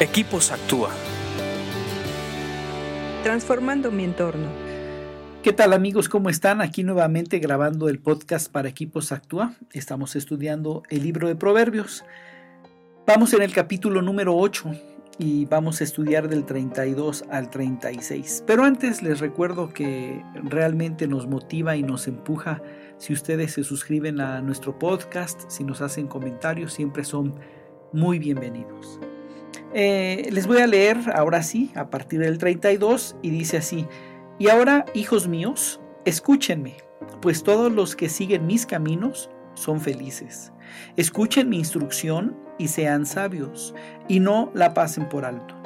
Equipos Actúa. Transformando mi entorno. ¿Qué tal amigos? ¿Cómo están? Aquí nuevamente grabando el podcast para Equipos Actúa. Estamos estudiando el libro de Proverbios. Vamos en el capítulo número 8 y vamos a estudiar del 32 al 36. Pero antes les recuerdo que realmente nos motiva y nos empuja si ustedes se suscriben a nuestro podcast, si nos hacen comentarios, siempre son muy bienvenidos. Eh, les voy a leer ahora sí, a partir del 32, y dice así, y ahora, hijos míos, escúchenme, pues todos los que siguen mis caminos son felices. Escuchen mi instrucción y sean sabios, y no la pasen por alto.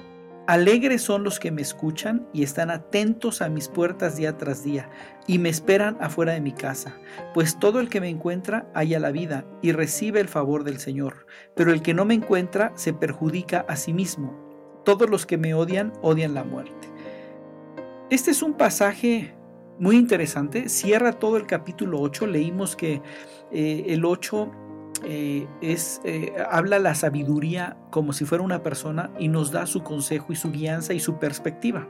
Alegres son los que me escuchan y están atentos a mis puertas día tras día y me esperan afuera de mi casa, pues todo el que me encuentra halla la vida y recibe el favor del Señor, pero el que no me encuentra se perjudica a sí mismo. Todos los que me odian odian la muerte. Este es un pasaje muy interesante, cierra todo el capítulo 8, leímos que eh, el 8 eh, es, eh, habla la sabiduría como si fuera una persona y nos da su consejo y su guianza y su perspectiva.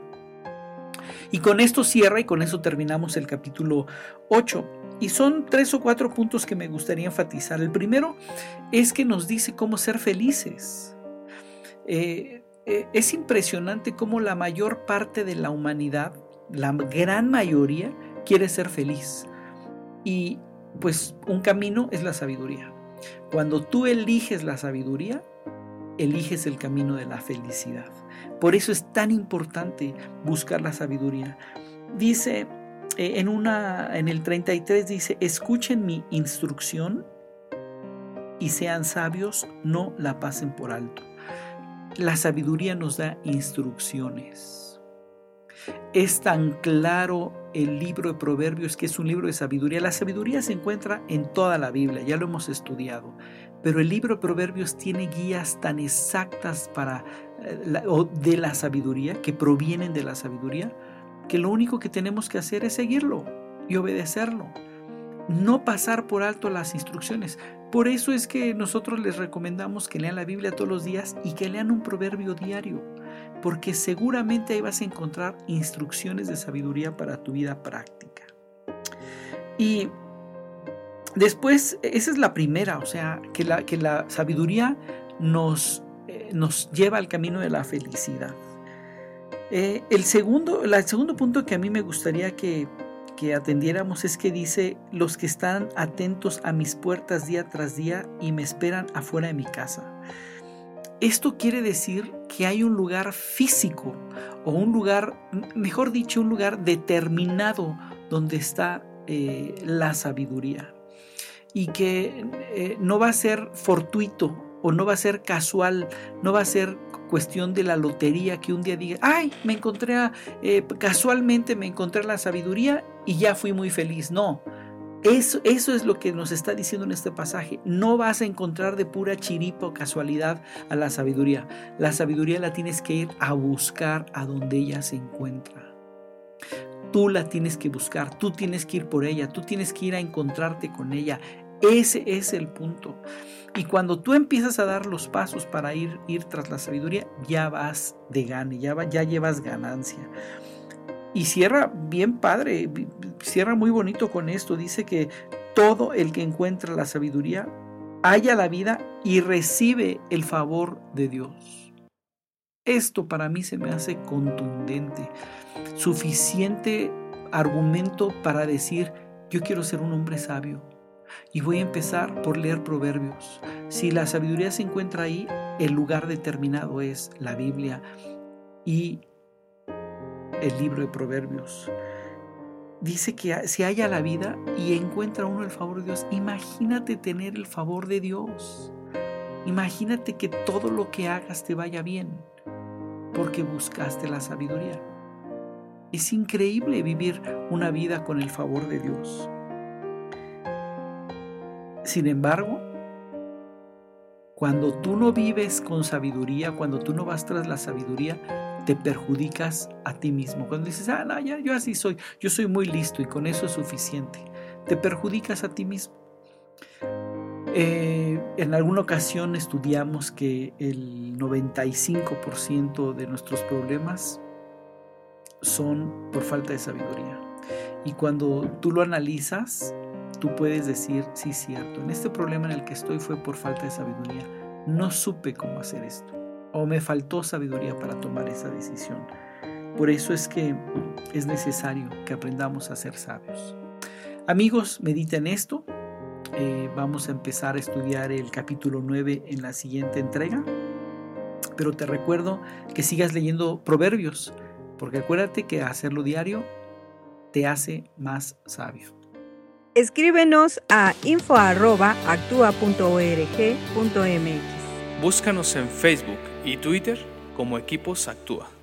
Y con esto cierra y con eso terminamos el capítulo 8. Y son tres o cuatro puntos que me gustaría enfatizar. El primero es que nos dice cómo ser felices. Eh, es impresionante cómo la mayor parte de la humanidad, la gran mayoría, quiere ser feliz. Y pues un camino es la sabiduría. Cuando tú eliges la sabiduría, eliges el camino de la felicidad. Por eso es tan importante buscar la sabiduría. Dice eh, en, una, en el 33 dice, escuchen mi instrucción y sean sabios, no la pasen por alto. La sabiduría nos da instrucciones. Es tan claro el libro de Proverbios que es un libro de sabiduría. La sabiduría se encuentra en toda la Biblia, ya lo hemos estudiado. Pero el libro de Proverbios tiene guías tan exactas para eh, de la sabiduría, que provienen de la sabiduría, que lo único que tenemos que hacer es seguirlo y obedecerlo. No pasar por alto las instrucciones. Por eso es que nosotros les recomendamos que lean la Biblia todos los días y que lean un proverbio diario porque seguramente ahí vas a encontrar instrucciones de sabiduría para tu vida práctica. Y después, esa es la primera, o sea, que la, que la sabiduría nos, eh, nos lleva al camino de la felicidad. Eh, el, segundo, el segundo punto que a mí me gustaría que, que atendiéramos es que dice, los que están atentos a mis puertas día tras día y me esperan afuera de mi casa. Esto quiere decir que hay un lugar físico o un lugar, mejor dicho, un lugar determinado donde está eh, la sabiduría y que eh, no va a ser fortuito o no va a ser casual, no va a ser cuestión de la lotería que un día diga, ay, me encontré, eh, casualmente me encontré la sabiduría y ya fui muy feliz. No, eso, es lo que nos está diciendo en este pasaje. No vas a encontrar de pura chiripa o casualidad a la sabiduría. La sabiduría la tienes que ir a buscar a donde ella se encuentra. Tú la tienes que buscar, tú tienes que ir por ella, tú tienes que ir a encontrarte con ella. Ese es el punto. Y cuando tú empiezas a dar los pasos para ir, ir tras la sabiduría, ya vas de gane, ya, ya llevas ganancia. Y cierra bien padre, cierra muy bonito con esto. Dice que todo el que encuentra la sabiduría halla la vida y recibe el favor de Dios. Esto para mí se me hace contundente, suficiente argumento para decir, yo quiero ser un hombre sabio. Y voy a empezar por leer proverbios. Si la sabiduría se encuentra ahí, el lugar determinado es la Biblia. Y el libro de Proverbios. Dice que se halla la vida y encuentra uno el favor de Dios. Imagínate tener el favor de Dios. Imagínate que todo lo que hagas te vaya bien porque buscaste la sabiduría. Es increíble vivir una vida con el favor de Dios. Sin embargo, cuando tú no vives con sabiduría, cuando tú no vas tras la sabiduría, te perjudicas a ti mismo. Cuando dices, ah, no, ya, yo así soy, yo soy muy listo y con eso es suficiente, te perjudicas a ti mismo. Eh, en alguna ocasión estudiamos que el 95% de nuestros problemas son por falta de sabiduría. Y cuando tú lo analizas, tú puedes decir, sí, cierto, en este problema en el que estoy fue por falta de sabiduría. No supe cómo hacer esto. O me faltó sabiduría para tomar esa decisión. Por eso es que es necesario que aprendamos a ser sabios. Amigos, mediten esto. Eh, vamos a empezar a estudiar el capítulo 9 en la siguiente entrega. Pero te recuerdo que sigas leyendo proverbios, porque acuérdate que hacerlo diario te hace más sabio. Escríbenos a info.actua.org.mx. Búscanos en Facebook y Twitter como Equipos Actúa.